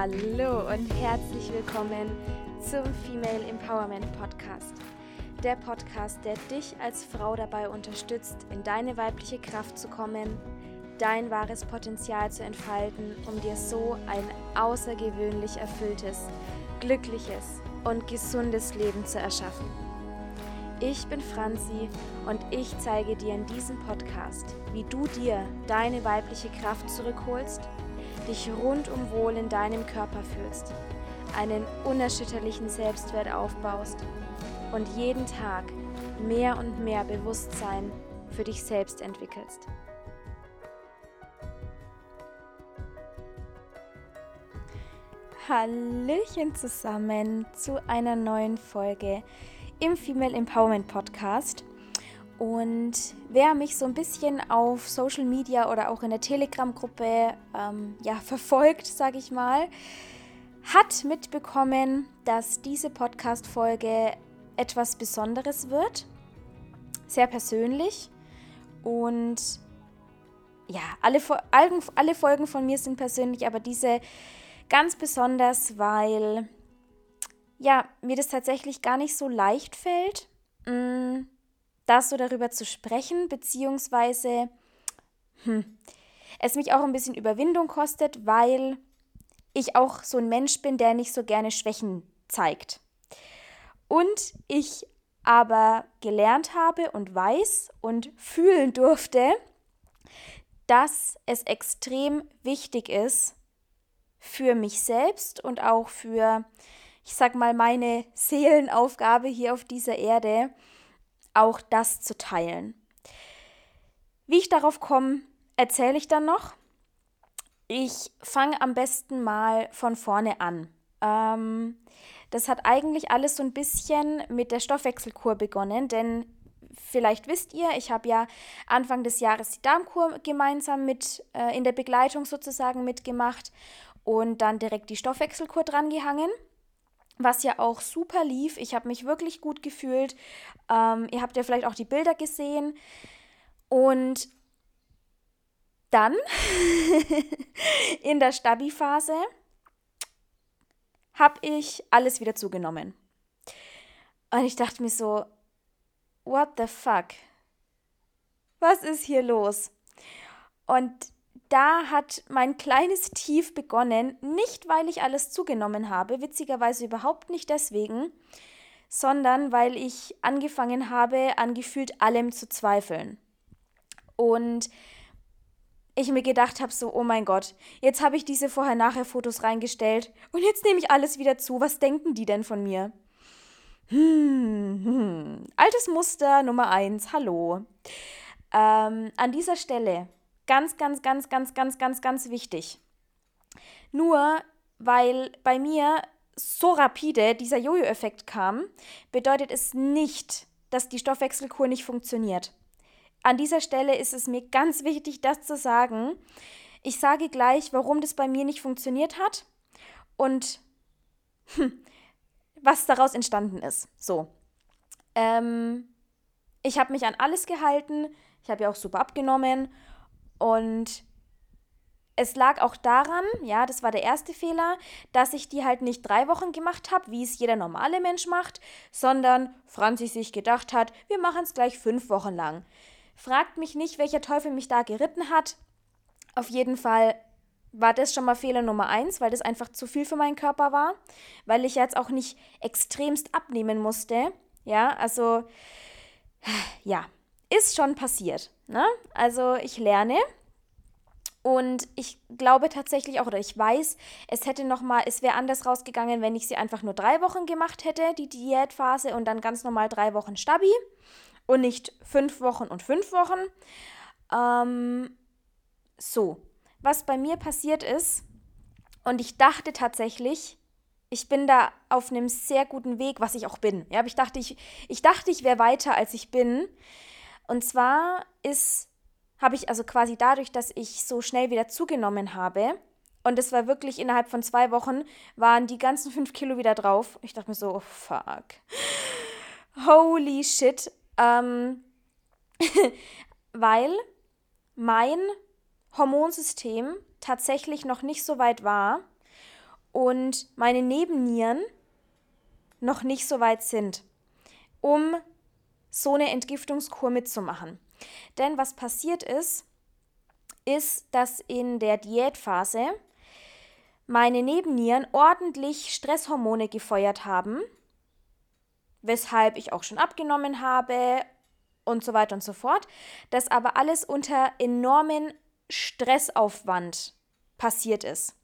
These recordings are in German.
Hallo und herzlich willkommen zum Female Empowerment Podcast. Der Podcast, der dich als Frau dabei unterstützt, in deine weibliche Kraft zu kommen, dein wahres Potenzial zu entfalten, um dir so ein außergewöhnlich erfülltes, glückliches und gesundes Leben zu erschaffen. Ich bin Franzi und ich zeige dir in diesem Podcast, wie du dir deine weibliche Kraft zurückholst dich rundum wohl in deinem Körper fühlst, einen unerschütterlichen Selbstwert aufbaust und jeden Tag mehr und mehr Bewusstsein für dich selbst entwickelst. Hallöchen zusammen zu einer neuen Folge im Female Empowerment Podcast. Und wer mich so ein bisschen auf Social Media oder auch in der Telegram-Gruppe ähm, ja, verfolgt, sage ich mal, hat mitbekommen, dass diese Podcast-Folge etwas Besonderes wird. Sehr persönlich. Und ja, alle, alle Folgen von mir sind persönlich, aber diese ganz besonders, weil ja, mir das tatsächlich gar nicht so leicht fällt. Mh, mm, das so darüber zu sprechen, beziehungsweise hm, es mich auch ein bisschen Überwindung kostet, weil ich auch so ein Mensch bin, der nicht so gerne Schwächen zeigt. Und ich aber gelernt habe und weiß und fühlen durfte, dass es extrem wichtig ist für mich selbst und auch für, ich sag mal, meine Seelenaufgabe hier auf dieser Erde, auch das zu teilen. Wie ich darauf komme, erzähle ich dann noch. Ich fange am besten mal von vorne an. Ähm, das hat eigentlich alles so ein bisschen mit der Stoffwechselkur begonnen, denn vielleicht wisst ihr, ich habe ja Anfang des Jahres die Darmkur gemeinsam mit äh, in der Begleitung sozusagen mitgemacht und dann direkt die Stoffwechselkur drangehangen was ja auch super lief. Ich habe mich wirklich gut gefühlt. Ähm, ihr habt ja vielleicht auch die Bilder gesehen. Und dann in der Stabi-Phase habe ich alles wieder zugenommen. Und ich dachte mir so, what the fuck? Was ist hier los? Und da hat mein kleines Tief begonnen, nicht weil ich alles zugenommen habe, witzigerweise überhaupt nicht deswegen, sondern weil ich angefangen habe, an gefühlt allem zu zweifeln. Und ich mir gedacht habe, so, oh mein Gott, jetzt habe ich diese Vorher-Nachher-Fotos reingestellt und jetzt nehme ich alles wieder zu. Was denken die denn von mir? Hm, hm. Altes Muster Nummer eins, hallo. Ähm, an dieser Stelle Ganz, ganz, ganz, ganz, ganz, ganz, ganz wichtig. Nur weil bei mir so rapide dieser Jojo-Effekt kam, bedeutet es nicht, dass die Stoffwechselkur nicht funktioniert. An dieser Stelle ist es mir ganz wichtig, das zu sagen. Ich sage gleich, warum das bei mir nicht funktioniert hat und hm, was daraus entstanden ist. So. Ähm, ich habe mich an alles gehalten. Ich habe ja auch super abgenommen und es lag auch daran, ja, das war der erste Fehler, dass ich die halt nicht drei Wochen gemacht habe, wie es jeder normale Mensch macht, sondern Franzi sich gedacht hat, wir machen es gleich fünf Wochen lang. Fragt mich nicht, welcher Teufel mich da geritten hat. Auf jeden Fall war das schon mal Fehler Nummer eins, weil das einfach zu viel für meinen Körper war, weil ich jetzt auch nicht extremst abnehmen musste. Ja, also ja, ist schon passiert. Ne? Also ich lerne und ich glaube tatsächlich auch, oder ich weiß, es hätte noch mal, es wäre anders rausgegangen, wenn ich sie einfach nur drei Wochen gemacht hätte, die Diätphase, und dann ganz normal drei Wochen Stabi und nicht fünf Wochen und fünf Wochen. Ähm, so, was bei mir passiert ist, und ich dachte tatsächlich, ich bin da auf einem sehr guten Weg, was ich auch bin. Ja, ich dachte, ich, ich dachte, ich wäre weiter, als ich bin. Und zwar ist, habe ich also quasi dadurch, dass ich so schnell wieder zugenommen habe, und es war wirklich innerhalb von zwei Wochen, waren die ganzen fünf Kilo wieder drauf. Ich dachte mir so, oh, fuck. Holy shit. Ähm, weil mein Hormonsystem tatsächlich noch nicht so weit war und meine Nebennieren noch nicht so weit sind, um so eine Entgiftungskur mitzumachen. Denn was passiert ist, ist, dass in der Diätphase meine Nebennieren ordentlich Stresshormone gefeuert haben, weshalb ich auch schon abgenommen habe und so weiter und so fort. Das aber alles unter enormen Stressaufwand passiert ist.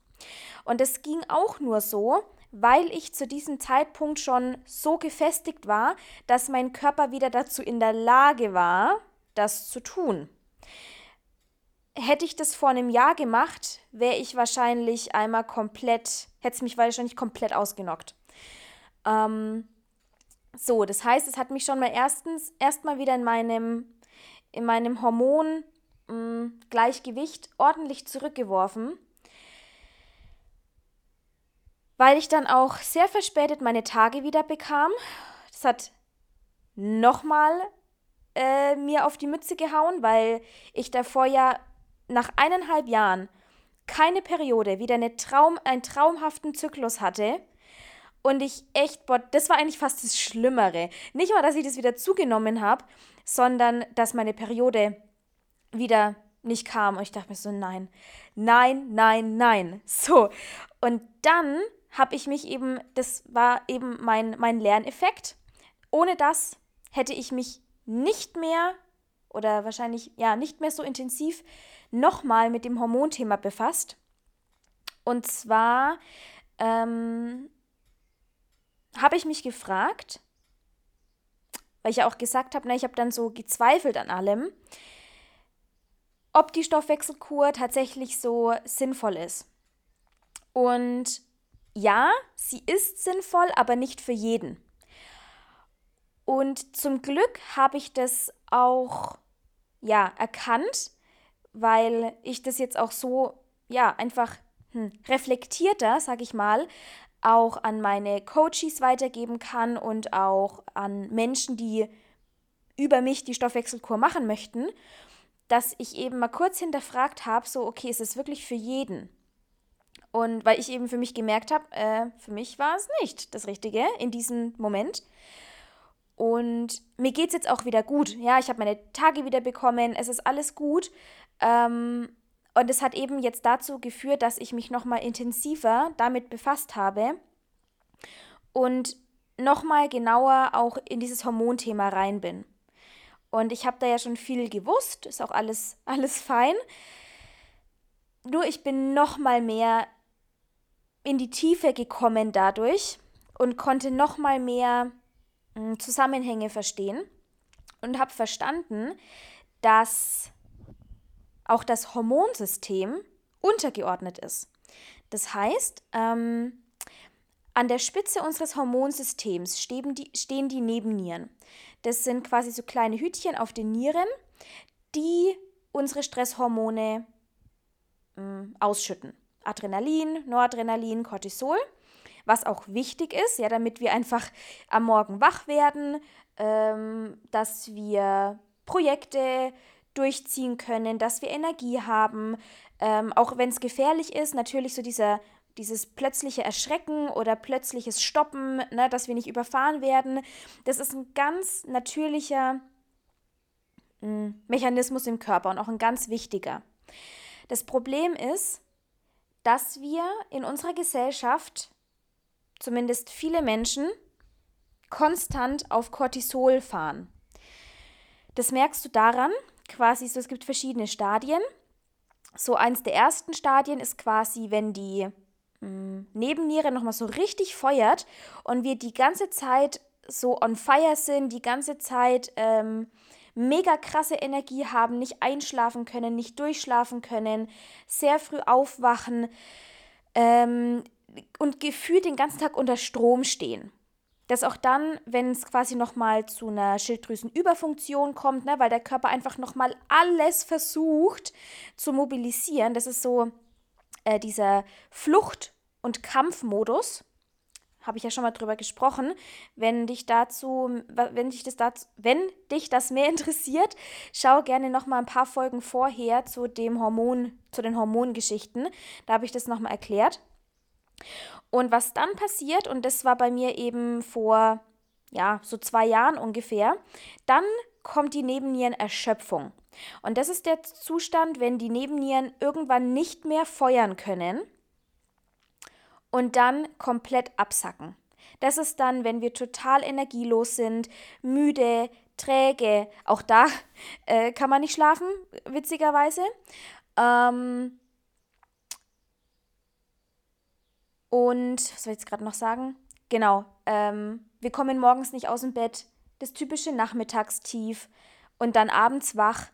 Und es ging auch nur so, weil ich zu diesem Zeitpunkt schon so gefestigt war, dass mein Körper wieder dazu in der Lage war, das zu tun. Hätte ich das vor einem Jahr gemacht, wäre ich wahrscheinlich einmal komplett, hätte es mich wahrscheinlich komplett ausgenockt. Ähm, so, das heißt, es hat mich schon mal erstens erstmal wieder in meinem, in meinem Hormongleichgewicht mm, ordentlich zurückgeworfen, weil ich dann auch sehr verspätet meine Tage wieder bekam. Das hat nochmal äh, mir auf die Mütze gehauen, weil ich davor ja nach eineinhalb Jahren keine Periode, wieder eine Traum, einen traumhaften Zyklus hatte und ich echt, boah, das war eigentlich fast das Schlimmere. Nicht mal, dass ich das wieder zugenommen habe, sondern dass meine Periode wieder nicht kam. Und ich dachte mir so, nein, nein, nein, nein. So. Und dann habe ich mich eben, das war eben mein, mein Lerneffekt. Ohne das hätte ich mich nicht mehr oder wahrscheinlich ja nicht mehr so intensiv nochmal mit dem Hormonthema befasst. Und zwar ähm, habe ich mich gefragt, weil ich ja auch gesagt habe, na, ich habe dann so gezweifelt an allem, ob die Stoffwechselkur tatsächlich so sinnvoll ist. Und ja, sie ist sinnvoll, aber nicht für jeden. Und zum Glück habe ich das auch ja erkannt, weil ich das jetzt auch so ja einfach hm, reflektierter, sag ich mal, auch an meine Coaches weitergeben kann und auch an Menschen, die über mich die Stoffwechselkur machen möchten, dass ich eben mal kurz hinterfragt habe, so, okay, ist es wirklich für jeden? Und weil ich eben für mich gemerkt habe, äh, für mich war es nicht das Richtige in diesem Moment. Und mir geht es jetzt auch wieder gut. Ja, ich habe meine Tage wieder bekommen, es ist alles gut. Ähm, und es hat eben jetzt dazu geführt, dass ich mich nochmal intensiver damit befasst habe und nochmal genauer auch in dieses Hormonthema rein bin. Und ich habe da ja schon viel gewusst, ist auch alles, alles fein. Nur ich bin nochmal mehr in die Tiefe gekommen dadurch und konnte nochmal mehr hm, Zusammenhänge verstehen und habe verstanden, dass auch das Hormonsystem untergeordnet ist. Das heißt, ähm, an der Spitze unseres Hormonsystems stehen die, stehen die Nebennieren. Das sind quasi so kleine Hütchen auf den Nieren, die unsere Stresshormone äh, ausschütten. Adrenalin, Noradrenalin, Cortisol, was auch wichtig ist, ja, damit wir einfach am Morgen wach werden, ähm, dass wir Projekte durchziehen können, dass wir Energie haben, ähm, auch wenn es gefährlich ist, natürlich so dieser dieses plötzliche Erschrecken oder plötzliches Stoppen, ne, dass wir nicht überfahren werden, das ist ein ganz natürlicher hm, Mechanismus im Körper und auch ein ganz wichtiger. Das Problem ist, dass wir in unserer Gesellschaft, zumindest viele Menschen, konstant auf Cortisol fahren. Das merkst du daran, quasi so, es gibt verschiedene Stadien. So eins der ersten Stadien ist quasi, wenn die mh, mm, Nebenniere nochmal so richtig feuert und wir die ganze Zeit so on fire sind, die ganze Zeit ähm, mega krasse Energie haben, nicht einschlafen können, nicht durchschlafen können, sehr früh aufwachen ähm, und gefühlt den ganzen Tag unter Strom stehen. Dass auch dann, wenn es quasi nochmal zu einer Schilddrüsenüberfunktion kommt, ne, weil der Körper einfach nochmal alles versucht zu mobilisieren, das ist so äh, dieser Flucht- und Kampfmodus, habe ich ja schon mal drüber gesprochen. Wenn dich dazu, wenn dich das dazu, wenn dich das mehr interessiert, schau gerne noch mal ein paar Folgen vorher zu dem Hormon, zu den Hormongeschichten. Da habe ich das noch mal erklärt. Und was dann passiert, und das war bei mir eben vor, ja, so zwei Jahren ungefähr, dann kommt die Nebennierenerschöpfung. Und das ist der Zustand, wenn die Nebennieren irgendwann nicht mehr feuern können und dann komplett absacken. Das ist dann, wenn wir total energielos sind, müde, träge. Auch da äh, kann man nicht schlafen, witzigerweise. Ähm und was soll ich jetzt gerade noch sagen? Genau, ähm, wir kommen morgens nicht aus dem Bett, das typische Nachmittagstief und dann abends wach.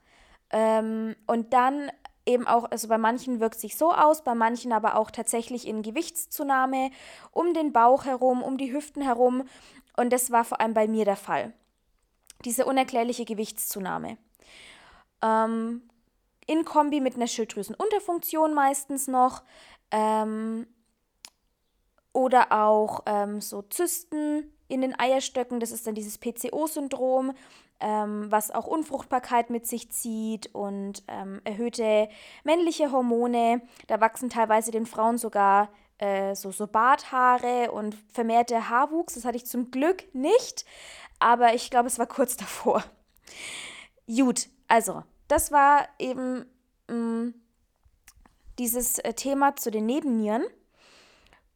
Ähm, und dann eben auch, also bei manchen wirkt sich so aus, bei manchen aber auch tatsächlich in Gewichtszunahme um den Bauch herum, um die Hüften herum. Und das war vor allem bei mir der Fall. Diese unerklärliche Gewichtszunahme. Ähm, in Kombi mit einer Schilddrüsenunterfunktion meistens noch. Ähm, oder auch ähm, so Zysten in den Eierstöcken, das ist dann dieses PCO-Syndrom, ähm, was auch Unfruchtbarkeit mit sich zieht und ähm, erhöhte männliche Hormone. Da wachsen teilweise den Frauen sogar äh, so, so Barthaare und vermehrte Haarwuchs. Das hatte ich zum Glück nicht, aber ich glaube, es war kurz davor. Gut, also, das war eben mh, mm, dieses äh, Thema zu den Nebennieren.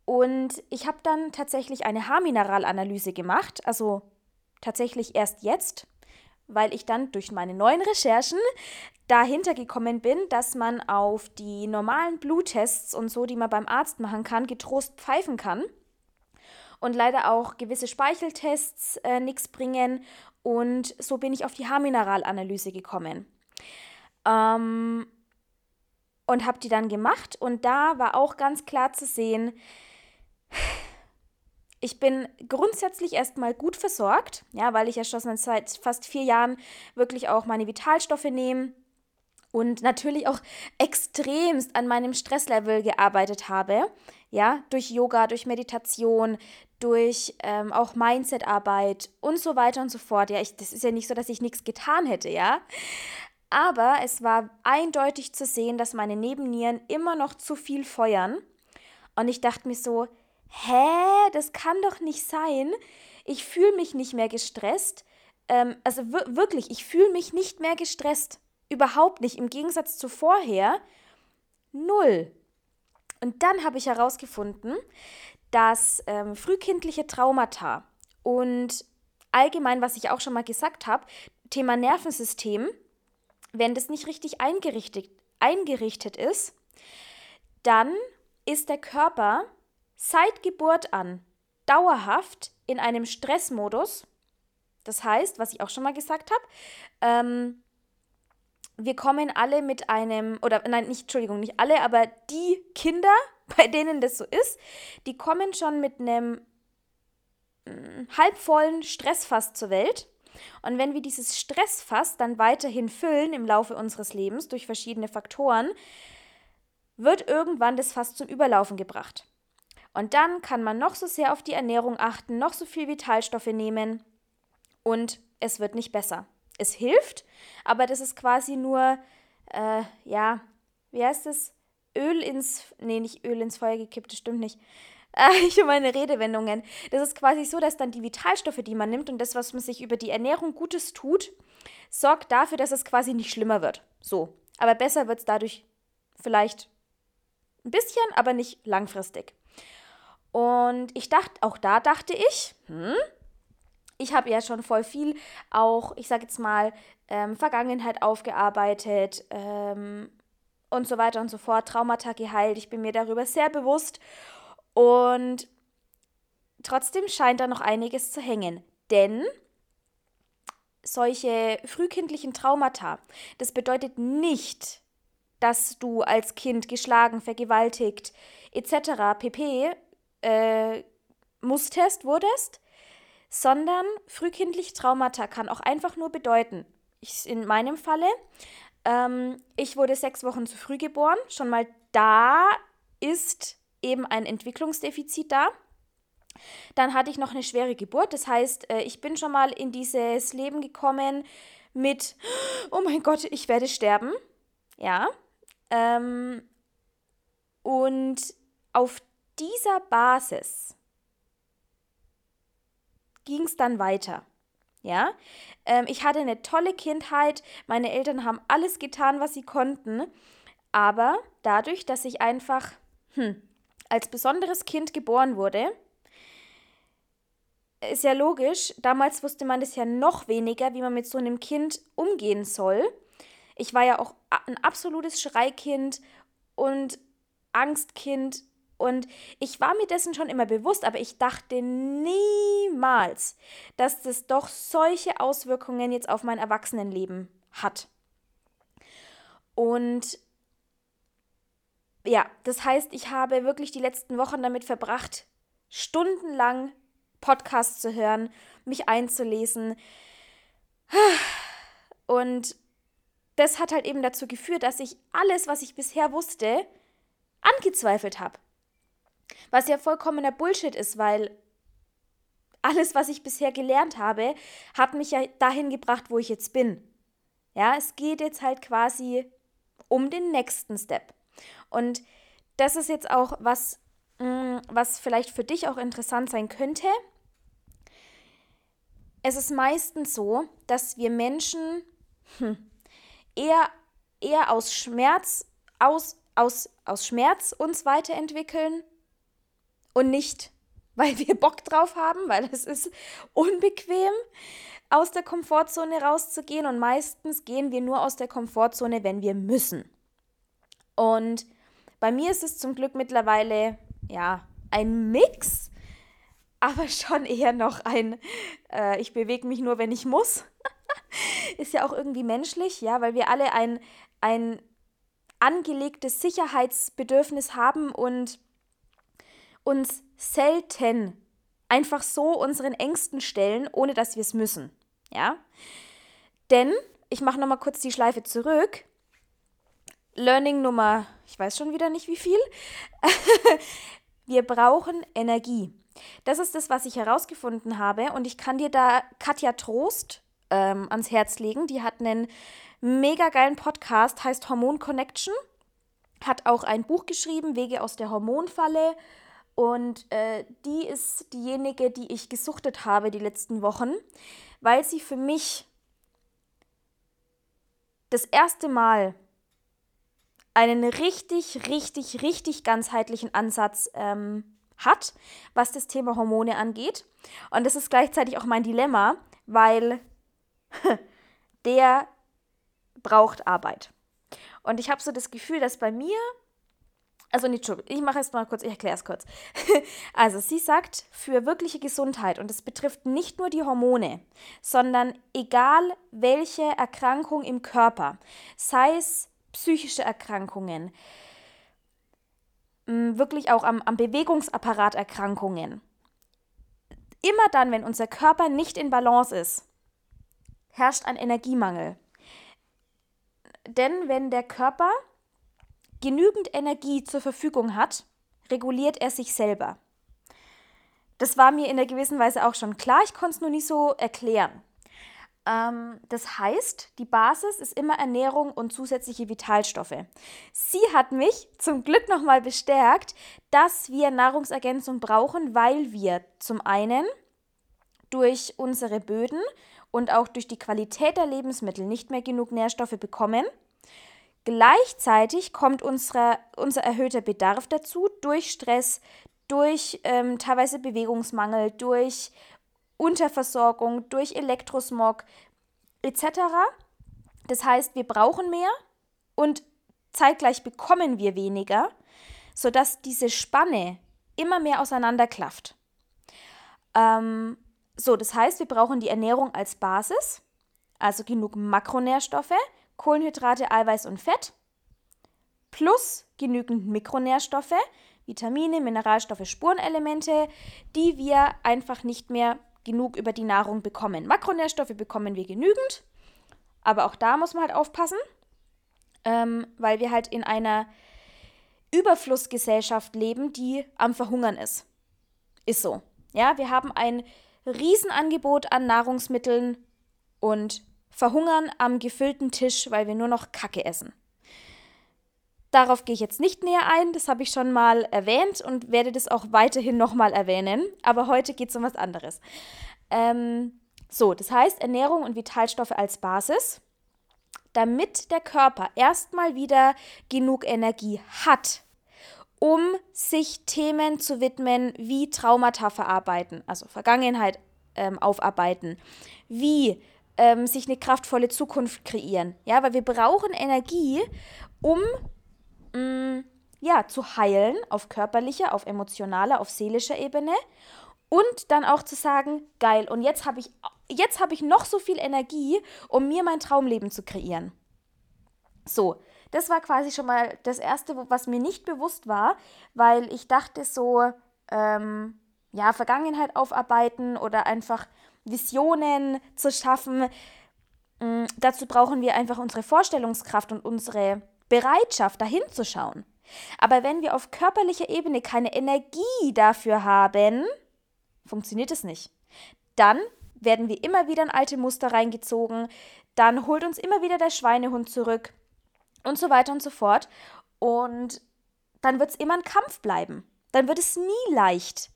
Und ich habe dann tatsächlich eine Haarmineralanalyse gemacht, also tatsächlich erst jetzt, weil ich dann durch meine neuen Recherchen dahinter gekommen bin, dass man auf die normalen Bluttests und so, die man beim Arzt machen kann, getrost pfeifen kann. Und leider auch gewisse Speicheltests äh, nichts bringen. Und so bin ich auf die Haarmineralanalyse gekommen. Ähm, und habe die dann gemacht. Und da war auch ganz klar zu sehen, ich bin grundsätzlich erstmal gut versorgt, ja, weil ich ja schon seit fast vier Jahren wirklich auch meine Vitalstoffe nehme und natürlich auch extremst an meinem Stresslevel gearbeitet habe, ja, durch Yoga, durch Meditation, durch ähm, auch Mindsetarbeit und so weiter und so fort. Ja, ich, das ist ja nicht so, dass ich nichts getan hätte, ja. Aber es war eindeutig zu sehen, dass meine Nebennieren immer noch zu viel feuern. Und ich dachte mir so, hä, das kann doch nicht sein. Ich fühle mich nicht mehr gestresst. Ähm, also wirklich, ich fühle mich nicht mehr gestresst. Überhaupt nicht. Im Gegensatz zu vorher. Null. Und dann habe ich herausgefunden, dass ähm, frühkindliche Traumata und allgemein, was ich auch schon mal gesagt habe, Thema Nervensystem, wenn das nicht richtig eingerichtet, eingerichtet ist, dann ist der Körper seit Geburt an dauerhaft in einem Stressmodus. Das heißt, was ich auch schon mal gesagt habe, ähm, wir kommen alle mit einem, oder nein, nicht, Entschuldigung, nicht alle, aber die Kinder, bei denen das so ist, die kommen schon mit einem mm, halbvollen Stressfass zur Welt. Und wenn wir dieses Stressfass dann weiterhin füllen im Laufe unseres Lebens durch verschiedene Faktoren, wird irgendwann das Fass zum Überlaufen gebracht. Und dann kann man noch so sehr auf die Ernährung achten, noch so viel Vitalstoffe nehmen und es wird nicht besser. Es hilft, aber das ist quasi nur, äh, ja, wie heißt es? Öl ins, nee, nicht Öl ins Feuer gekippt, das stimmt nicht. Äh, ich meine Redewendungen. Das ist quasi so, dass dann die Vitalstoffe, die man nimmt und das, was man sich über die Ernährung Gutes tut, sorgt dafür, dass es quasi nicht schlimmer wird. So. Aber besser wird es dadurch vielleicht ein bisschen, aber nicht langfristig. Und ich dachte, auch da dachte ich, hm, ich habe ja schon voll viel auch, ich sage jetzt mal, ähm, Vergangenheit aufgearbeitet ähm, und so weiter und so fort, Traumata geheilt. Ich bin mir darüber sehr bewusst. Und trotzdem scheint da noch einiges zu hängen. Denn solche frühkindlichen Traumata, das bedeutet nicht, dass du als Kind geschlagen, vergewaltigt etc. pp äh, musstest, wurdest, sondern frühkindliche Traumata kann auch einfach nur bedeuten, ich, in meinem Falle, ähm, ich wurde sechs Wochen zu früh geboren, schon mal da ist eben ein Entwicklungsdefizit da. Dann hatte ich noch eine schwere Geburt, das heißt, äh, ich bin schon mal in dieses Leben gekommen mit, oh mein Gott, ich werde sterben. Ja. Ähm, und auf dieser Basis ging es dann weiter. Ja, ähm, ich hatte eine tolle Kindheit. Meine Eltern haben alles getan, was sie konnten. Aber dadurch, dass ich einfach hm, als besonderes Kind geboren wurde, ist ja logisch, damals wusste man das ja noch weniger, wie man mit so einem Kind umgehen soll. Ich war ja auch ein absolutes Schreikind und Angstkind und ich war mir dessen schon immer bewusst, aber ich dachte niemals, dass das doch solche Auswirkungen jetzt auf mein Erwachsenenleben hat. Und ja, das heißt, ich habe wirklich die letzten Wochen damit verbracht, stundenlang Podcasts zu hören, mich einzulesen. Und das hat halt eben dazu geführt, dass ich alles, was ich bisher wusste, angezweifelt habe. Was ja vollkommener Bullshit ist, weil alles, was ich bisher gelernt habe, hat mich ja dahin gebracht, wo ich jetzt bin. Ja, es geht jetzt halt quasi um den nächsten Step. Und das ist jetzt auch was, mm, was vielleicht für dich auch interessant sein könnte. Es ist meistens so, dass wir Menschen hm, eher, eher aus Schmerz, aus, aus, aus Schmerz uns weiterentwickeln und nicht, weil wir Bock drauf haben, weil es ist unbequem, aus der Komfortzone rauszugehen und meistens gehen wir nur aus der Komfortzone, wenn wir müssen. Und bei mir ist es zum Glück mittlerweile ja ein Mix, aber schon eher noch ein, äh, ich bewege mich nur, wenn ich muss. ist ja auch irgendwie menschlich, ja, weil wir alle ein, ein angelegtes Sicherheitsbedürfnis haben und uns selten einfach so unseren Ängsten stellen, ohne dass wir es müssen. Ja? Denn, ich mache nochmal kurz die Schleife zurück. Learning Nummer, ich weiß schon wieder nicht wie viel. wir brauchen Energie. Das ist das, was ich herausgefunden habe. Und ich kann dir da Katja Trost ähm, ans Herz legen. Die hat einen mega geilen Podcast, heißt Hormon Connection. Hat auch ein Buch geschrieben, Wege aus der Hormonfalle. Und äh, die ist diejenige, die ich gesuchtet habe die letzten Wochen, weil sie für mich das erste Mal einen richtig, richtig, richtig ganzheitlichen Ansatz ähm, hat, was das Thema Hormone angeht. Und das ist gleichzeitig auch mein Dilemma, weil der braucht Arbeit. Und ich habe so das Gefühl, dass bei mir also nicht schon, ich mache es mal kurz, ich erkläre es kurz. also sie sagt, für wirkliche Gesundheit, und es betrifft nicht nur die Hormone, sondern egal welche Erkrankung im Körper, sei es psychische Erkrankungen, wirklich auch am, am Bewegungsapparat Erkrankungen, immer dann, wenn unser Körper nicht in Balance ist, herrscht ein Energiemangel. Denn wenn der Körper genügend Energie zur Verfügung hat, reguliert er sich selber. Das war mir in einer gewissen Weise auch schon klar, ich konnte es nur nicht so erklären. Ähm, das heißt, die Basis ist immer Ernährung und zusätzliche Vitalstoffe. Sie hat mich zum Glück nochmal bestärkt, dass wir Nahrungsergänzung brauchen, weil wir zum einen durch unsere Böden und auch durch die Qualität der Lebensmittel nicht mehr genug Nährstoffe bekommen Gleichzeitig kommt unsere, unser erhöhter Bedarf dazu durch Stress, durch ähm, teilweise Bewegungsmangel, durch Unterversorgung, durch Elektrosmog etc. Das heißt, wir brauchen mehr und zeitgleich bekommen wir weniger, sodass diese Spanne immer mehr auseinanderklafft. Ähm, so, das heißt, wir brauchen die Ernährung als Basis, also genug Makronährstoffe, Kohlenhydrate, Eiweiß und Fett plus genügend Mikronährstoffe, Vitamine, Mineralstoffe, Spurenelemente, die wir einfach nicht mehr genug über die Nahrung bekommen. Makronährstoffe bekommen wir genügend, aber auch da muss man halt aufpassen, ähm, weil wir halt in einer Überflussgesellschaft leben, die am Verhungern ist. Ist so. Ja, wir haben ein Riesenangebot an Nahrungsmitteln und verhungern am gefüllten Tisch, weil wir nur noch Kacke essen. Darauf gehe ich jetzt nicht näher ein, das habe ich schon mal erwähnt und werde das auch weiterhin nochmal erwähnen. Aber heute geht es um was anderes. Ähm, so, das heißt Ernährung und Vitalstoffe als Basis, damit der Körper erstmal wieder genug Energie hat, um sich Themen zu widmen, wie Traumata verarbeiten, also Vergangenheit ähm, aufarbeiten, wie ähm, sich eine kraftvolle Zukunft kreieren. Ja, weil wir brauchen Energie, um mh, mm, ja, zu heilen auf körperlicher, auf emotionaler, auf seelischer Ebene und dann auch zu sagen, geil, und jetzt habe ich jetzt habe ich noch so viel Energie, um mir mein Traumleben zu kreieren. So, das war quasi schon mal das erste, was mir nicht bewusst war, weil ich dachte so, ähm, ja, Vergangenheit aufarbeiten oder einfach Visionen zu schaffen. Ähm, dazu brauchen wir einfach unsere Vorstellungskraft und unsere Bereitschaft, dahin zu schauen. Aber wenn wir auf körperlicher Ebene keine Energie dafür haben, funktioniert es nicht. Dann werden wir immer wieder in alte Muster reingezogen, dann holt uns immer wieder der Schweinehund zurück und so weiter und so fort. Und dann wird es immer ein Kampf bleiben. Dann wird es nie leicht,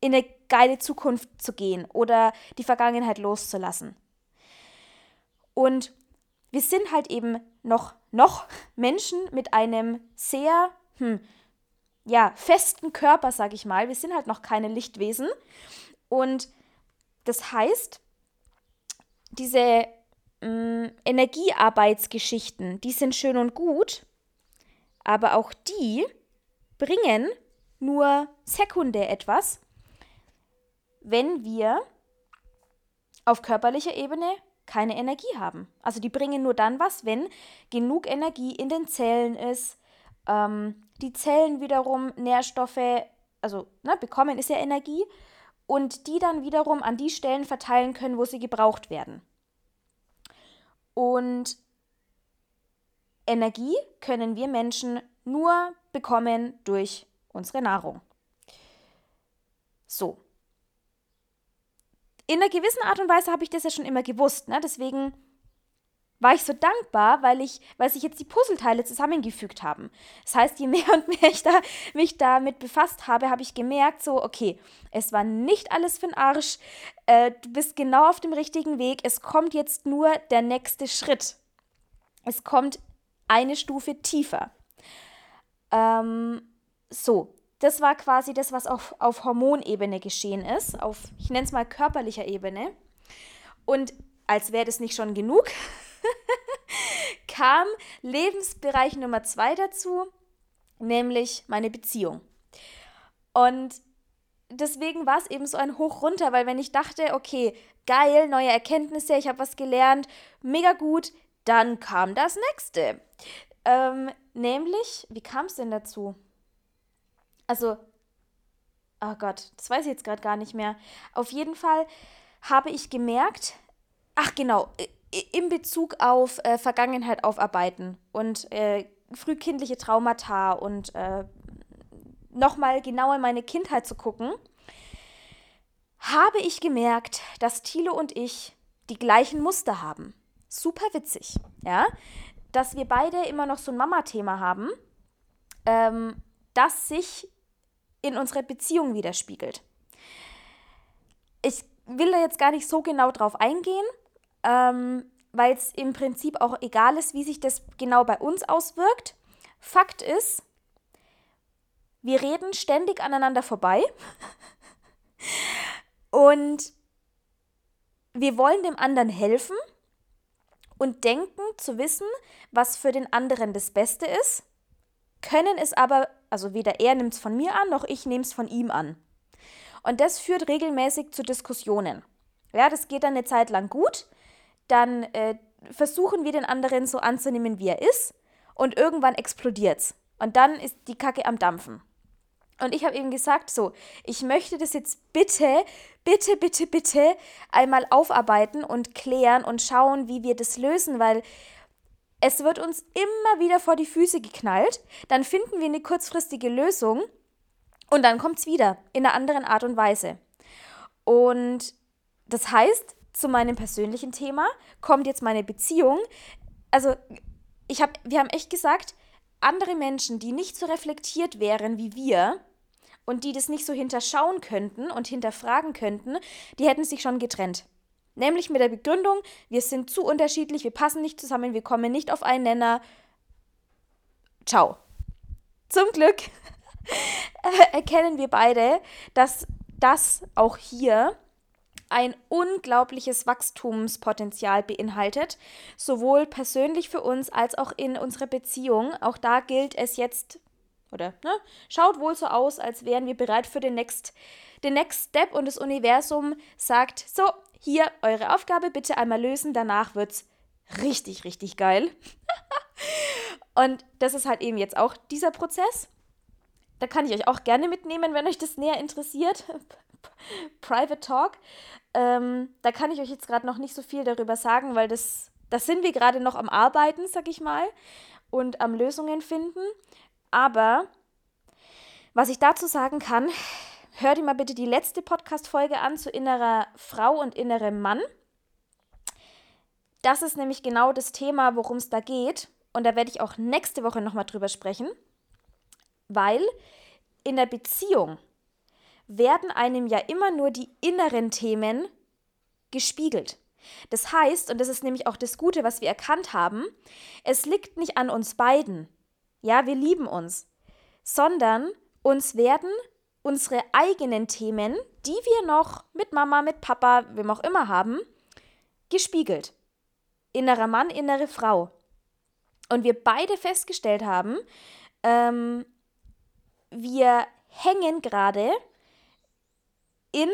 in eine geile Zukunft zu gehen oder die Vergangenheit loszulassen. Und wir sind halt eben noch, noch Menschen mit einem sehr, hm, ja, festen Körper, sag ich mal. Wir sind halt noch keine Lichtwesen. Und das heißt, diese mh, mm, Energiearbeitsgeschichten, die sind schön und gut, aber auch die bringen nur sekundär etwas, wenn wir auf körperlicher Ebene keine Energie haben. Also die bringen nur dann was, wenn genug Energie in den Zellen ist, ähm, die Zellen wiederum Nährstoffe, also ne, bekommen ist ja Energie, und die dann wiederum an die Stellen verteilen können, wo sie gebraucht werden. Und Energie können wir Menschen nur bekommen durch unsere Nahrung. So. In einer gewissen Art und Weise habe ich das ja schon immer gewusst. Ne? Deswegen war ich so dankbar, weil ich, weil sich jetzt die Puzzleteile zusammengefügt haben. Das heißt, je mehr und mehr ich da, mich damit befasst habe, habe ich gemerkt, so, okay, es war nicht alles für den Arsch, äh, du bist genau auf dem richtigen Weg, es kommt jetzt nur der nächste Schritt. Es kommt eine Stufe tiefer. Ähm, so, das war quasi das, was auf, auf Hormonebene geschehen ist, auf, ich nenne es mal körperlicher Ebene. Und als wäre das nicht schon genug, kam Lebensbereich Nummer zwei dazu, nämlich meine Beziehung. Und deswegen war es eben so ein Hoch runter, weil wenn ich dachte, okay, geil, neue Erkenntnisse, ich habe was gelernt, mega gut, dann kam das nächste. Ähm, nämlich, wie kam es denn dazu? Also, oh Gott, das weiß ich jetzt gerade gar nicht mehr. Auf jeden Fall habe ich gemerkt, ach genau, in Bezug auf äh, Vergangenheit aufarbeiten und äh, frühkindliche Traumata und äh, nochmal genauer in meine Kindheit zu gucken, habe ich gemerkt, dass Thilo und ich die gleichen Muster haben. Super witzig, ja, dass wir beide immer noch so ein Mama-Thema haben, ähm, das sich in unserer Beziehung widerspiegelt. Ich will da jetzt gar nicht so genau drauf eingehen, ähm, weil es im Prinzip auch egal ist, wie sich das genau bei uns auswirkt. Fakt ist, wir reden ständig aneinander vorbei und wir wollen dem anderen helfen und denken zu wissen, was für den anderen das Beste ist, können es aber, also weder er nimmt es von mir an, noch ich nehme es von ihm an. Und das führt regelmäßig zu Diskussionen. Ja, das geht dann eine Zeit lang gut, dann äh, versuchen wir den anderen so anzunehmen, wie er ist und irgendwann explodiert's. Und dann ist die Kacke am Dampfen. Und ich habe eben gesagt, so, ich möchte das jetzt bitte, bitte, bitte, bitte einmal aufarbeiten und klären und schauen, wie wir das lösen, weil es wird uns immer wieder vor die Füße geknallt. Dann finden wir eine kurzfristige Lösung und dann kommt es wieder in einer anderen Art und Weise. Und das heißt, zu meinem persönlichen Thema kommt jetzt meine Beziehung. Also, ich hab, wir haben echt gesagt, andere Menschen, die nicht so reflektiert wären wie wir und die das nicht so hinterschauen könnten und hinterfragen könnten, die hätten sich schon getrennt. Nämlich mit der Begründung, wir sind zu unterschiedlich, wir passen nicht zusammen, wir kommen nicht auf einen Nenner. Ciao. Zum Glück erkennen wir beide, dass das auch hier ein unglaubliches Wachstumspotenzial beinhaltet, sowohl persönlich für uns als auch in unserer Beziehung. Auch da gilt es jetzt, oder ne, schaut wohl so aus, als wären wir bereit für den Next, den Next Step und das Universum sagt, so, hier eure Aufgabe bitte einmal lösen, danach wird's richtig, richtig geil. und das ist halt eben jetzt auch dieser Prozess. Da kann ich euch auch gerne mitnehmen, wenn euch das näher interessiert. Private Talk. Ähm, da kann ich euch jetzt gerade noch nicht so viel darüber sagen, weil das, das sind wir gerade noch am Arbeiten, sag ich mal, und am Lösungen finden. Aber was ich dazu sagen kann, hört ihr mal bitte die letzte Podcast-Folge an zu innerer Frau und innerem Mann. Das ist nämlich genau das Thema, worum es da geht. Und da werde ich auch nächste Woche nochmal drüber sprechen, weil in der Beziehung werden einem ja immer nur die inneren Themen gespiegelt. Das heißt, und das ist nämlich auch das Gute, was wir erkannt haben, es liegt nicht an uns beiden, ja, wir lieben uns, sondern uns werden unsere eigenen Themen, die wir noch mit Mama, mit Papa, wem auch immer haben, gespiegelt. Innerer Mann, innere Frau. Und wir beide festgestellt haben, ähm, wir hängen gerade in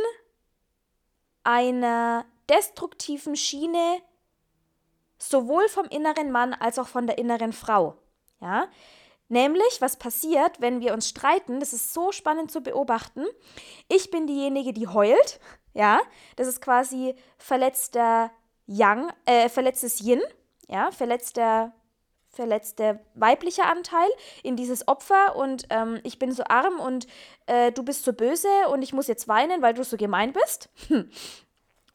einer destruktiven Schiene sowohl vom inneren Mann als auch von der inneren Frau. Ja? Nämlich, was passiert, wenn wir uns streiten, das ist so spannend zu beobachten. Ich bin diejenige, die heult, ja, das ist quasi verletzter Yang, äh, verletztes Yin, ja, verletzter verletzter weiblicher Anteil in dieses Opfer und ähm, ich bin so arm und äh, du bist so böse und ich muss jetzt weinen, weil du so gemein bist.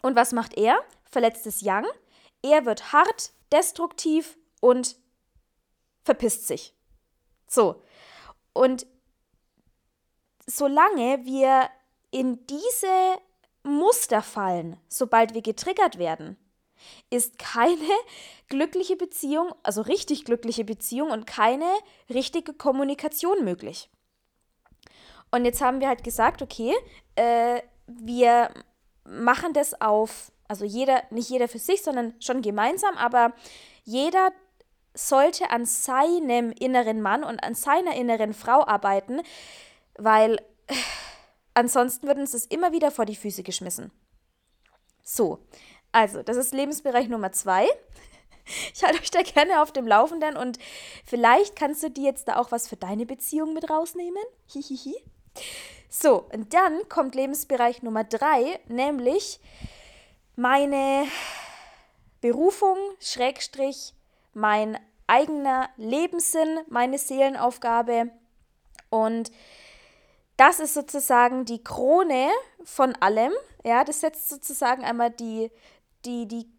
Und was macht er? Verletztes Yang. Er wird hart, destruktiv und verpisst sich. So. Und solange wir in diese Muster fallen, sobald wir getriggert werden, ist keine glückliche Beziehung, also richtig glückliche Beziehung und keine richtige Kommunikation möglich. Und jetzt haben wir halt gesagt, okay, äh, wir machen das auf, also jeder, nicht jeder für sich, sondern schon gemeinsam, aber jeder sollte an seinem inneren Mann und an seiner inneren Frau arbeiten, weil äh, ansonsten wird uns das immer wieder vor die Füße geschmissen. So, also, das ist Lebensbereich Nummer zwei. Ich halte euch da gerne auf dem Laufenden und vielleicht kannst du dir jetzt da auch was für deine Beziehung mit rausnehmen. Hihihi. So, und dann kommt Lebensbereich Nummer drei, nämlich meine Berufung, Schrägstrich, mein eigener Lebenssinn, meine Seelenaufgabe. Und das ist sozusagen die Krone von allem. Ja, das setzt sozusagen einmal die die, die,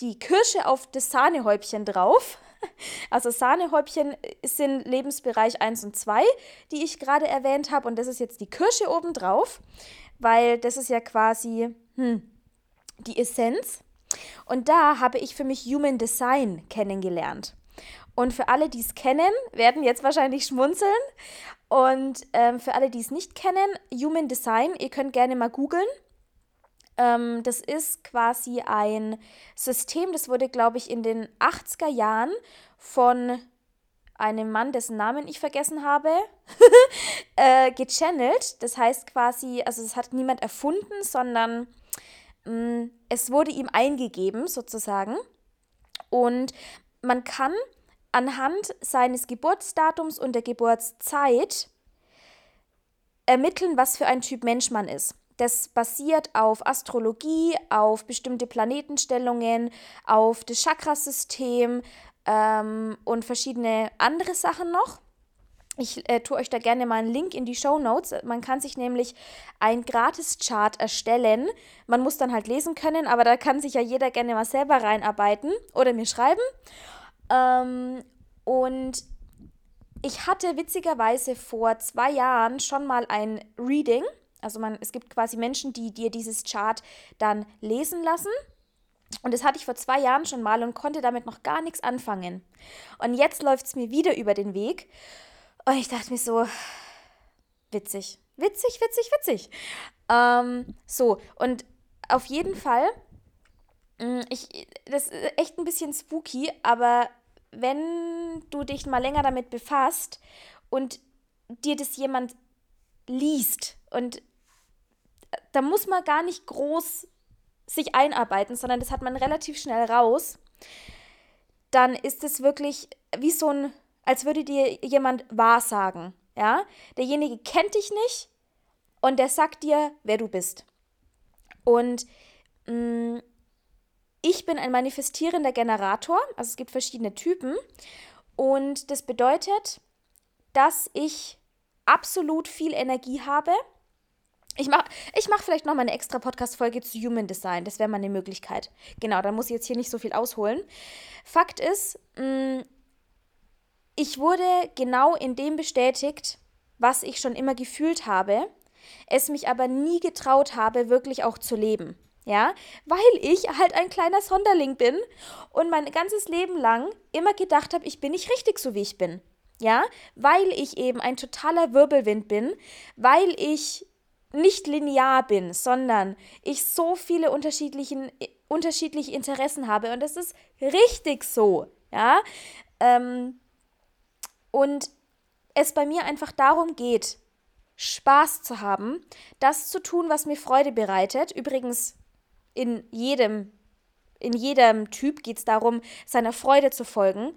die Kirsche auf das Sahnehäubchen drauf. Also Sahnehäubchen sind Lebensbereich 1 und 2, die ich gerade erwähnt habe. Und das ist jetzt die Kirsche obendrauf, weil das ist ja quasi hm, die Essenz. Und da habe ich für mich Human Design kennengelernt. Und für alle, die es kennen, werden jetzt wahrscheinlich schmunzeln. Und ähm, für alle, die es nicht kennen, Human Design, ihr könnt gerne mal googeln. Ähm, das ist quasi ein System, das wurde, glaube ich, in den 80er Jahren von einem Mann, dessen Namen ich vergessen habe, äh, gechannelt. Das heißt quasi, also es hat niemand erfunden, sondern mh, mm, es wurde ihm eingegeben sozusagen. Und man kann anhand seines Geburtsdatums und der Geburtszeit ermitteln, was für ein Typ Mensch man ist. Das basiert auf Astrologie, auf bestimmte Planetenstellungen, auf das Chakrasystem ähm, und verschiedene andere Sachen noch. Ich äh, tue euch da gerne mal einen Link in die Show Notes. Man kann sich nämlich ein Gratis-Chart erstellen. Man muss dann halt lesen können, aber da kann sich ja jeder gerne mal selber reinarbeiten oder mir schreiben. Ähm, und ich hatte witzigerweise vor zwei Jahren schon mal ein Reading. Also man, es gibt quasi Menschen, die dir dieses Chart dann lesen lassen. Und das hatte ich vor zwei Jahren schon mal und konnte damit noch gar nichts anfangen. Und jetzt läuft es mir wieder über den Weg. Und ich dachte mir so, witzig, witzig, witzig, witzig. Ähm, so, und auf jeden Fall, mm, ich, das ist echt ein bisschen spooky, aber wenn du dich mal länger damit befasst und dir das jemand liest und da muss man gar nicht groß sich einarbeiten, sondern das hat man relativ schnell raus, dann ist es wirklich wie so ein, als würde dir jemand wahrsagen. Ja? Derjenige kennt dich nicht und der sagt dir, wer du bist. Und mh, mm, ich bin ein manifestierender Generator, also es gibt verschiedene Typen. Und das bedeutet, dass ich absolut viel Energie habe. Ich mache ich mach vielleicht nochmal eine extra Podcast-Folge zu Human Design. Das wäre mal eine Möglichkeit. Genau, da muss ich jetzt hier nicht so viel ausholen. Fakt ist, mm, ich wurde genau in dem bestätigt, was ich schon immer gefühlt habe, es mich aber nie getraut habe, wirklich auch zu leben ja, weil ich halt ein kleiner Sonderling bin und mein ganzes Leben lang immer gedacht habe, ich bin nicht richtig so, wie ich bin. Ja, weil ich eben ein totaler Wirbelwind bin, weil ich nicht linear bin, sondern ich so viele unterschiedlichen, unterschiedliche Interessen habe und das ist richtig so, ja. Ähm, und es bei mir einfach darum geht, Spaß zu haben, das zu tun, was mir Freude bereitet. Übrigens, in jedem, in jedem Typ geht es darum, seiner Freude zu folgen.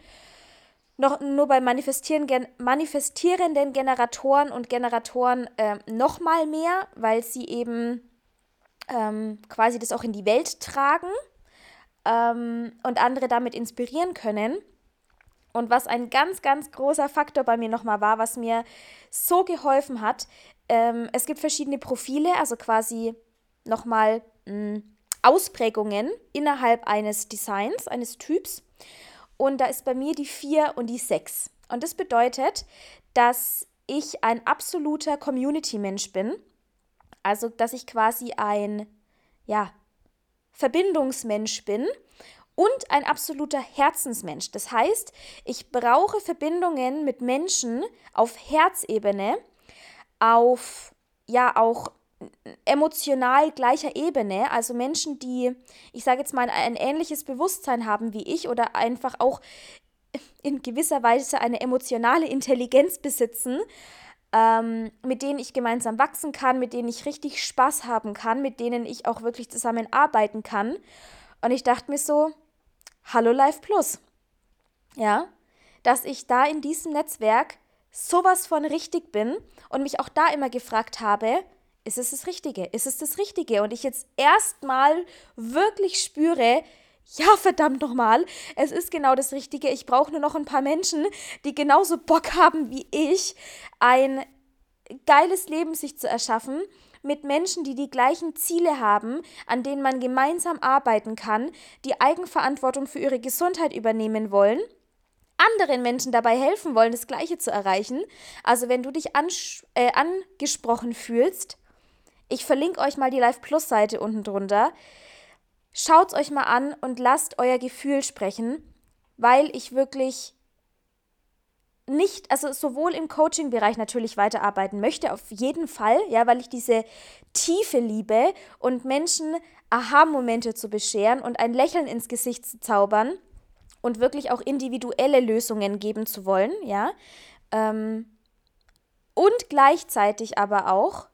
Noch, nur bei manifestieren, manifestierenden Generatoren und Generatoren äh, noch mal mehr, weil sie eben ähm, quasi das auch in die Welt tragen ähm, und andere damit inspirieren können. Und was ein ganz, ganz großer Faktor bei mir nochmal war, was mir so geholfen hat, ähm, es gibt verschiedene Profile, also quasi nochmal hm, Ausprägungen innerhalb eines Designs, eines Typs. Und da ist bei mir die 4 und die 6. Und das bedeutet, dass ich ein absoluter Community-Mensch bin. Also, dass ich quasi ein, ja, Verbindungsmensch bin und ein absoluter Herzensmensch. Das heißt, ich brauche Verbindungen mit Menschen auf Herzebene, auf ja auch emotional gleicher Ebene, also Menschen, die, ich sage jetzt mal, ein ähnliches Bewusstsein haben wie ich oder einfach auch in gewisser Weise eine emotionale Intelligenz besitzen, ähm, mit denen ich gemeinsam wachsen kann, mit denen ich richtig Spaß haben kann, mit denen ich auch wirklich zusammenarbeiten kann. Und ich dachte mir so, Hallo Life Plus. Ja, dass ich da in diesem Netzwerk sowas von richtig bin und mich auch da immer gefragt habe, ist es das Richtige? Ist es das Richtige? Und ich jetzt erstmal wirklich spüre, ja, verdammt nochmal, es ist genau das Richtige. Ich brauche nur noch ein paar Menschen, die genauso Bock haben wie ich, ein geiles Leben sich zu erschaffen, mit Menschen, die die gleichen Ziele haben, an denen man gemeinsam arbeiten kann, die Eigenverantwortung für ihre Gesundheit übernehmen wollen anderen Menschen dabei helfen wollen, das Gleiche zu erreichen. Also wenn du dich äh, angesprochen fühlst, ich verlinke euch mal die Live Plus Seite unten drunter. Schaut es euch mal an und lasst euer Gefühl sprechen, weil ich wirklich nicht, also sowohl im Coaching-Bereich natürlich weiterarbeiten möchte, auf jeden Fall, ja, weil ich diese Tiefe liebe und Menschen Aha-Momente zu bescheren und ein Lächeln ins Gesicht zu zaubern und wirklich auch individuelle Lösungen geben zu wollen, ja. Ähm, und gleichzeitig aber auch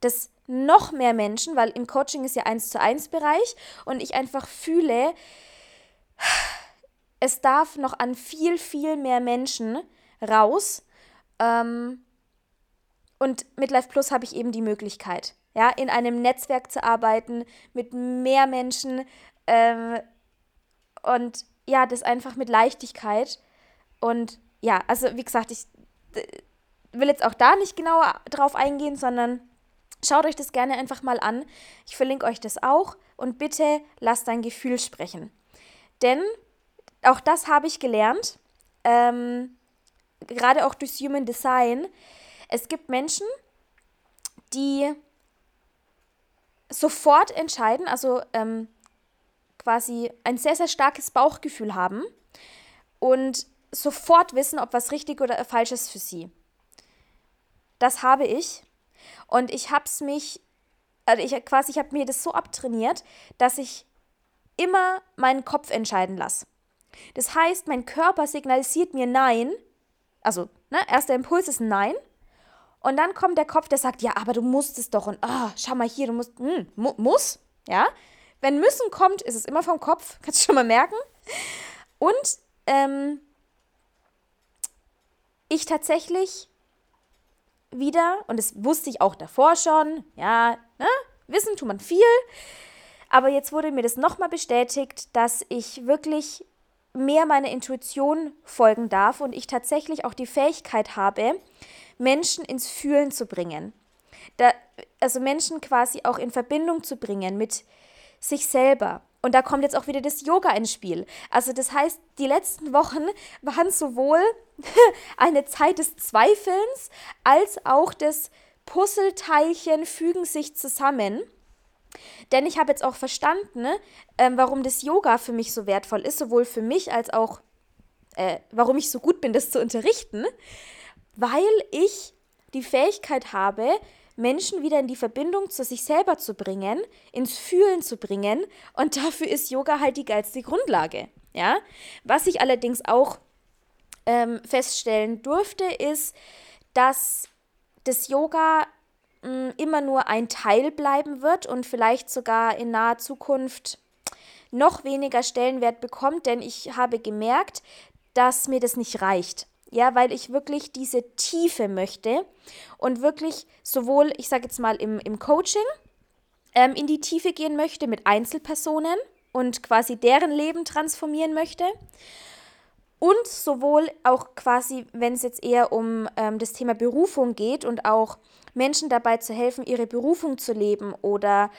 dass noch mehr Menschen, weil im Coaching ist ja eins zu eins Bereich und ich einfach fühle, es darf noch an viel, viel mehr Menschen raus. Ähm, und mit Life Plus habe ich eben die Möglichkeit, ja, in einem Netzwerk zu arbeiten mit mehr Menschen ähm, und ja, das einfach mit Leichtigkeit. Und ja, also wie gesagt, ich will jetzt auch da nicht genauer drauf eingehen, sondern Schaut euch das gerne einfach mal an. Ich verlinke euch das auch und bitte lasst dein Gefühl sprechen. Denn auch das habe ich gelernt. Ähm, gerade auch durchs Human Design, es gibt Menschen, die sofort entscheiden, also ähm, quasi ein sehr, sehr starkes Bauchgefühl haben und sofort wissen, ob was richtig oder falsch ist für sie. Das habe ich. Und ich habe es mich, also ich quasi, ich habe mir das so abtrainiert, dass ich immer meinen Kopf entscheiden lasse. Das heißt, mein Körper signalisiert mir Nein, also ne, erster Impuls ist Nein, und dann kommt der Kopf, der sagt, ja, aber du musst es doch und oh, schau mal hier, du musst, hm, mu muss, ja. Wenn müssen kommt, ist es immer vom Kopf, kannst du schon mal merken. Und ähm, ich tatsächlich wieder, und das wusste ich auch davor schon, ja, ne, wissen tut man viel, aber jetzt wurde mir das nochmal bestätigt, dass ich wirklich mehr meiner Intuition folgen darf und ich tatsächlich auch die Fähigkeit habe, Menschen ins Fühlen zu bringen. Da, also Menschen quasi auch in Verbindung zu bringen mit sich selber. Und da kommt jetzt auch wieder das Yoga ins Spiel. Also das heißt, die letzten Wochen waren sowohl eine Zeit des Zweifelns als auch des Puzzleteilchen fügen sich zusammen. Denn ich habe jetzt auch verstanden, ähm, warum das Yoga für mich so wertvoll ist, sowohl für mich als auch, äh, warum ich so gut bin, das zu unterrichten, weil ich die Fähigkeit habe, Menschen wieder in die Verbindung zu sich selber zu bringen, ins Fühlen zu bringen. Und dafür ist Yoga halt die geilste Grundlage. Ja? Was ich allerdings auch ähm, feststellen durfte, ist, dass das Yoga mh, mm, immer nur ein Teil bleiben wird und vielleicht sogar in naher Zukunft noch weniger Stellenwert bekommt, denn ich habe gemerkt, dass mir das nicht reicht. Ja, weil ich wirklich diese Tiefe möchte und wirklich sowohl, ich sage jetzt mal, im, im Coaching ähm, in die Tiefe gehen möchte mit Einzelpersonen und quasi deren Leben transformieren möchte. Und sowohl auch quasi, wenn es jetzt eher um ähm, das Thema Berufung geht und auch Menschen dabei zu helfen, ihre Berufung zu leben oder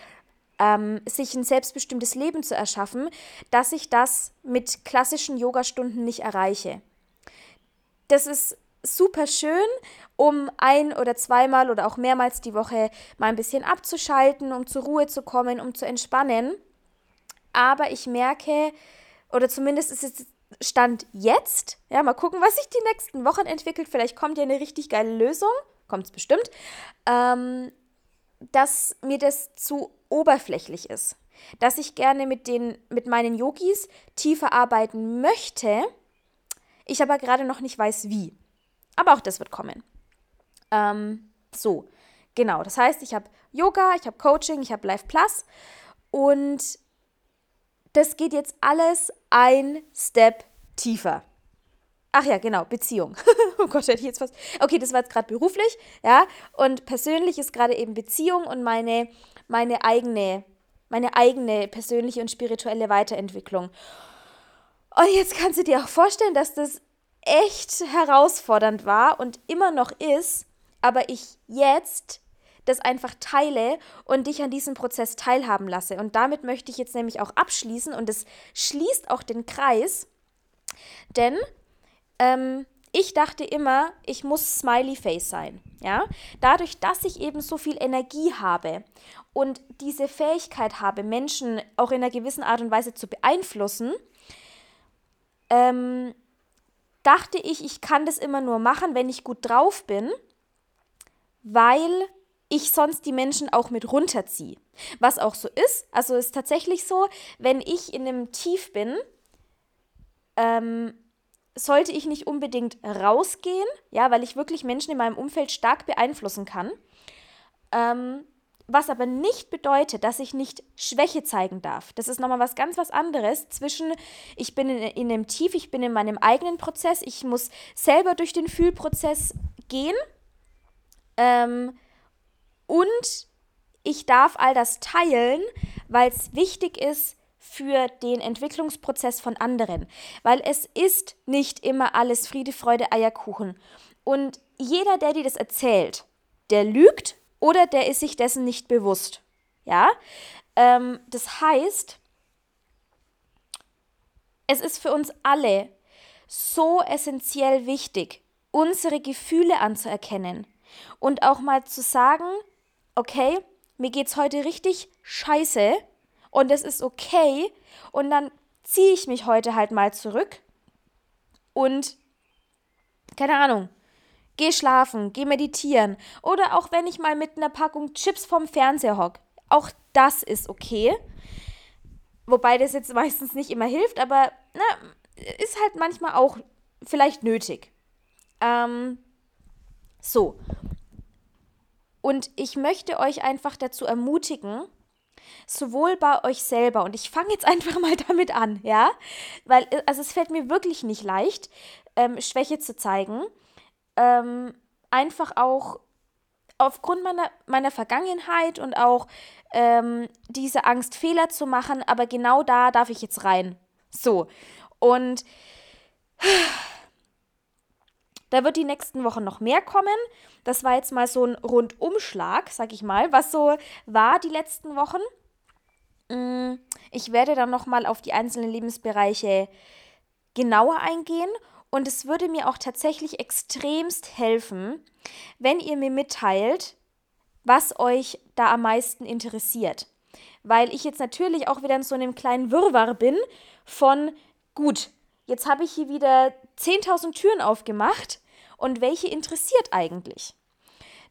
ähm, sich ein selbstbestimmtes Leben zu erschaffen, dass ich das mit klassischen Yogastunden nicht erreiche das ist super schön, um ein oder zweimal oder auch mehrmals die Woche mal ein bisschen abzuschalten, um zur Ruhe zu kommen, um zu entspannen. Aber ich merke, oder zumindest ist es Stand jetzt, ja, mal gucken, was sich die nächsten Wochen entwickelt. Vielleicht kommt ja eine richtig geile Lösung, kommt es bestimmt, ähm, dass mir das zu oberflächlich ist. Dass ich gerne mit, den, mit meinen Yogis tiefer arbeiten möchte, ich aber gerade noch nicht weiß, wie. Aber auch das wird kommen. Ähm, so, genau. Das heißt, ich habe Yoga, ich habe Coaching, ich habe Life Plus und das geht jetzt alles ein Step tiefer. Ach ja, genau, Beziehung. oh Gott, hätte ich jetzt fast. Okay, das war jetzt gerade beruflich, ja. Und persönlich ist gerade eben Beziehung und meine, meine eigene, meine eigene persönliche und spirituelle Weiterentwicklung. Und jetzt kannst du dir auch vorstellen, dass das echt herausfordernd war und immer noch ist, aber ich jetzt das einfach teile und dich an diesem Prozess teilhaben lasse. Und damit möchte ich jetzt nämlich auch abschließen und es schließt auch den Kreis, denn ähm, ich dachte immer, ich muss Smiley Face sein. Ja? Dadurch, dass ich eben so viel Energie habe und diese Fähigkeit habe, Menschen auch in einer gewissen Art und Weise zu beeinflussen, ähm, dachte ich, ich kann das immer nur machen, wenn ich gut drauf bin, weil ich sonst die Menschen auch mit runterziehe. Was auch so ist. Also ist tatsächlich so, wenn ich in einem Tief bin, ähm, sollte ich nicht unbedingt rausgehen, ja, weil ich wirklich Menschen in meinem Umfeld stark beeinflussen kann. Ähm, was aber nicht bedeutet, dass ich nicht Schwäche zeigen darf. Das ist nochmal was ganz was anderes zwischen, ich bin in, in einem Tief, ich bin in meinem eigenen Prozess, ich muss selber durch den Fühlprozess gehen ähm, und ich darf all das teilen, weil es wichtig ist für den Entwicklungsprozess von anderen. Weil es ist nicht immer alles Friede, Freude, Eierkuchen. Und jeder, der dir das erzählt, der lügt oder der ist sich dessen nicht bewusst. Ja, ähm, das heißt, es ist für uns alle so essentiell wichtig, unsere Gefühle anzuerkennen und auch mal zu sagen, okay, mir geht's heute richtig scheiße und es ist okay und dann ziehe ich mich heute halt mal zurück und keine Ahnung, geh schlafen, geh meditieren oder auch wenn ich mal mit einer Packung Chips vom Fernseher hock. Auch das ist okay. Wobei das jetzt meistens nicht immer hilft, aber na, ist halt manchmal auch vielleicht nötig. Ähm, so. Und ich möchte euch einfach dazu ermutigen, sowohl bei euch selber, und ich fange jetzt einfach mal damit an, ja, weil, äh, also es fällt mir wirklich nicht leicht, ähm, Schwäche zu zeigen, ähm, einfach auch aufgrund meiner, meiner Vergangenheit und auch ähm, diese Angst, Fehler zu machen, aber genau da darf ich jetzt rein. So. Und da wird die nächsten Wochen noch mehr kommen. Das war jetzt mal so ein Rundumschlag, sag ich mal, was so war die letzten Wochen. Mm, ich werde dann noch mal auf die einzelnen Lebensbereiche genauer eingehen und es würde mir auch tatsächlich extremst helfen, wenn ihr mir mitteilt, was euch da am meisten interessiert. Weil ich jetzt natürlich auch wieder in so einem kleinen Wirrwarr bin von, gut, jetzt habe ich hier wieder 10.000 Türen aufgemacht und welche interessiert eigentlich?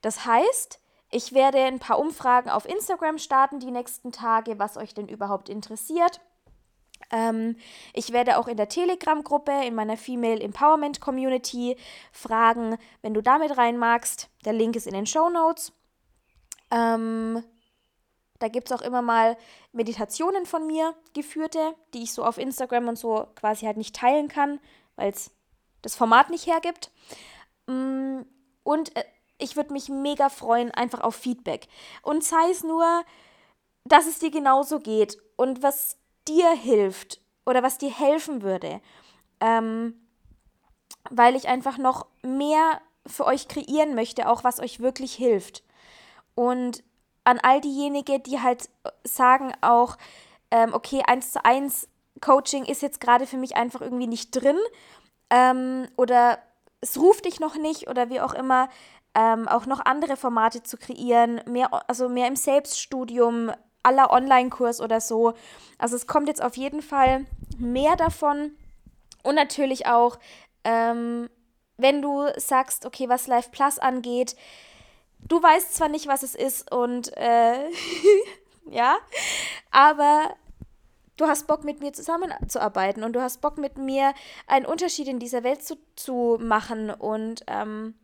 Das heißt, ich werde ein paar Umfragen auf Instagram starten die nächsten Tage, was euch denn überhaupt interessiert. Ähm, ich werde auch in der Telegram-Gruppe, in meiner Female Empowerment Community fragen, wenn du damit rein magst. Der Link ist in den Show Notes. Ähm, da gibt es auch immer mal Meditationen von mir, geführte, die ich so auf Instagram und so quasi halt nicht teilen kann, weil es das Format nicht hergibt. Mm, und äh, ich würde mich mega freuen, einfach auf Feedback. Und sei es nur, dass es dir genauso geht und was dir hilft oder was dir helfen würde. Ähm, weil ich einfach noch mehr für euch kreieren möchte, auch was euch wirklich hilft. Und an all diejenigen, die halt sagen auch, ähm, okay, eins zu eins Coaching ist jetzt gerade für mich einfach irgendwie nicht drin ähm, oder es ruft dich noch nicht oder wie auch immer, ähm, auch noch andere Formate zu kreieren, mehr, also mehr im Selbststudium, aller Online-Kurs oder so. Also es kommt jetzt auf jeden Fall mehr davon. Und natürlich auch, ähm, wenn du sagst, okay, was Live Plus angeht, du weißt zwar nicht, was es ist und äh, ja, aber du hast Bock mit mir zusammenzuarbeiten und du hast Bock mit mir einen Unterschied in dieser Welt zu, zu machen und ähm,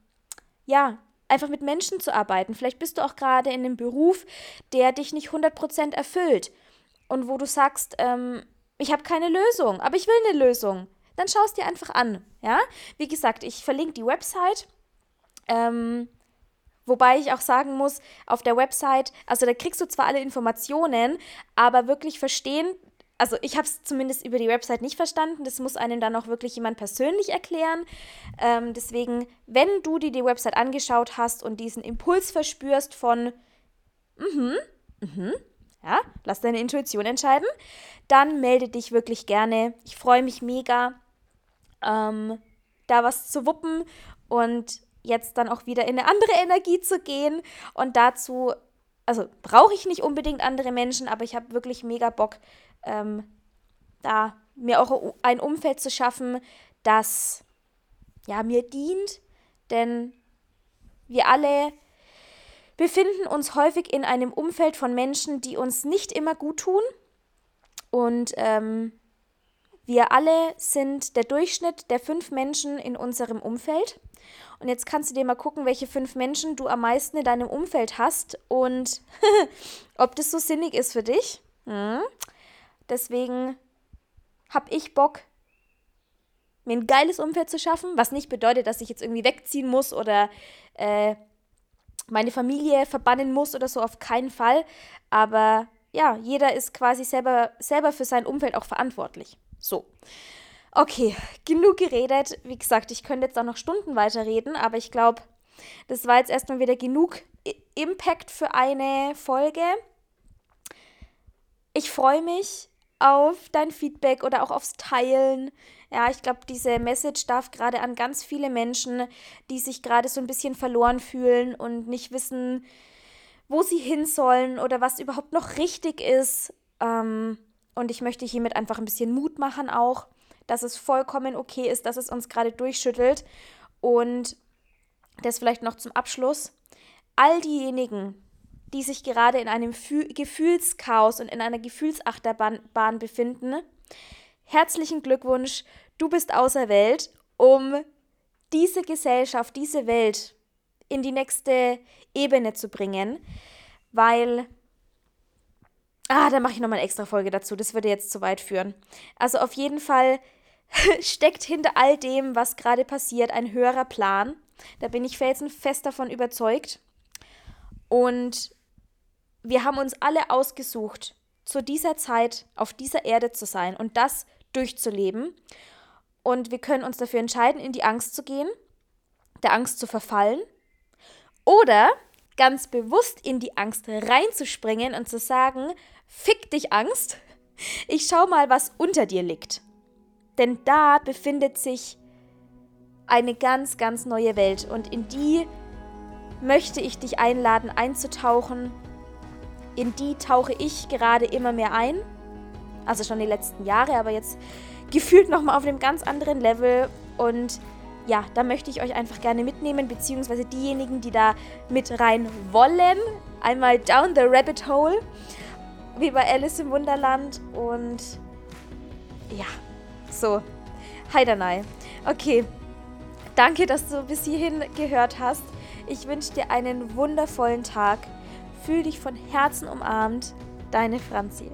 ja, einfach mit Menschen zu arbeiten. Vielleicht bist du auch gerade in einem Beruf, der dich nicht 100% erfüllt und wo du sagst, ähm, ich habe keine Lösung, aber ich will eine Lösung. Dann schau es dir einfach an. Ja? Wie gesagt, ich verlinke die Website. Ähm, Wobei ich auch sagen muss, auf der Website, also da kriegst du zwar alle Informationen, aber wirklich verstehen also ich habe es zumindest über die Website nicht verstanden. Das muss einem dann auch wirklich jemand persönlich erklären. Ähm, deswegen, wenn du dir die Website angeschaut hast und diesen Impuls verspürst von, mhm, mhm, ja, lass deine Intuition entscheiden, dann melde dich wirklich gerne. Ich freue mich mega, ähm, da was zu wuppen und jetzt dann auch wieder in eine andere Energie zu gehen. Und dazu, also brauche ich nicht unbedingt andere Menschen, aber ich habe wirklich mega Bock, ähm, da mir auch ein Umfeld zu schaffen, das ja mir dient, denn wir alle befinden uns häufig in einem Umfeld von Menschen, die uns nicht immer gut tun. Und ähm, wir alle sind der Durchschnitt der fünf Menschen in unserem Umfeld. Und jetzt kannst du dir mal gucken, welche fünf Menschen du am meisten in deinem Umfeld hast und ob das so sinnig ist für dich. Hm? Deswegen habe ich Bock, mir ein geiles Umfeld zu schaffen, was nicht bedeutet, dass ich jetzt irgendwie wegziehen muss oder äh, meine Familie verbannen muss oder so, auf keinen Fall. Aber ja, jeder ist quasi selber, selber für sein Umfeld auch verantwortlich. So. Okay, genug geredet. Wie gesagt, ich könnte jetzt auch noch Stunden weiterreden, aber ich glaube, das war jetzt erstmal wieder genug Impact für eine Folge. Ich freue mich auf dein Feedback oder auch aufs Teilen. Ja, ich glaube, diese Message darf gerade an ganz viele Menschen, die sich gerade so ein bisschen verloren fühlen und nicht wissen, wo sie hin sollen oder was überhaupt noch richtig ist. Ähm, und ich möchte hiermit einfach ein bisschen Mut machen auch, dass es vollkommen okay ist, dass es uns gerade durchschüttelt. Und das vielleicht noch zum Abschluss. All diejenigen, die sich gerade in einem Gefühlschaos und in einer Gefühlsachterbahn befinden, herzlichen Glückwunsch, du bist auserwählt, um diese Gesellschaft, diese Welt in die nächste Ebene zu bringen, weil Ah, da mache ich nochmal eine extra Folge dazu. Das würde jetzt zu weit führen. Also auf jeden Fall steckt hinter all dem, was gerade passiert, ein höherer Plan. Da bin ich felsenfest davon überzeugt. Und wir haben uns alle ausgesucht, zu dieser Zeit auf dieser Erde zu sein und das durchzuleben. Und wir können uns dafür entscheiden, in die Angst zu gehen, der Angst zu verfallen oder ganz bewusst in die Angst reinzuspringen und zu sagen, fick dich Angst, ich schau mal, was unter dir liegt. Denn da befindet sich eine ganz, ganz neue Welt und in die möchte ich dich einladen, einzutauchen. In die tauche ich gerade immer mehr ein. Also schon die letzten Jahre, aber jetzt gefühlt nochmal auf einem ganz anderen Level. Und ja, da möchte ich euch einfach gerne mitnehmen, beziehungsweise diejenigen, die da mit rein wollen, einmal down the rabbit hole, wie bei Alice im Wunderland. Und ja, so, Heidanei. Okay, danke, dass du bis hierhin gehört hast. Ich wünsche dir einen wundervollen Tag. Fühl dich von Herzen umarmt. Deine Franzi.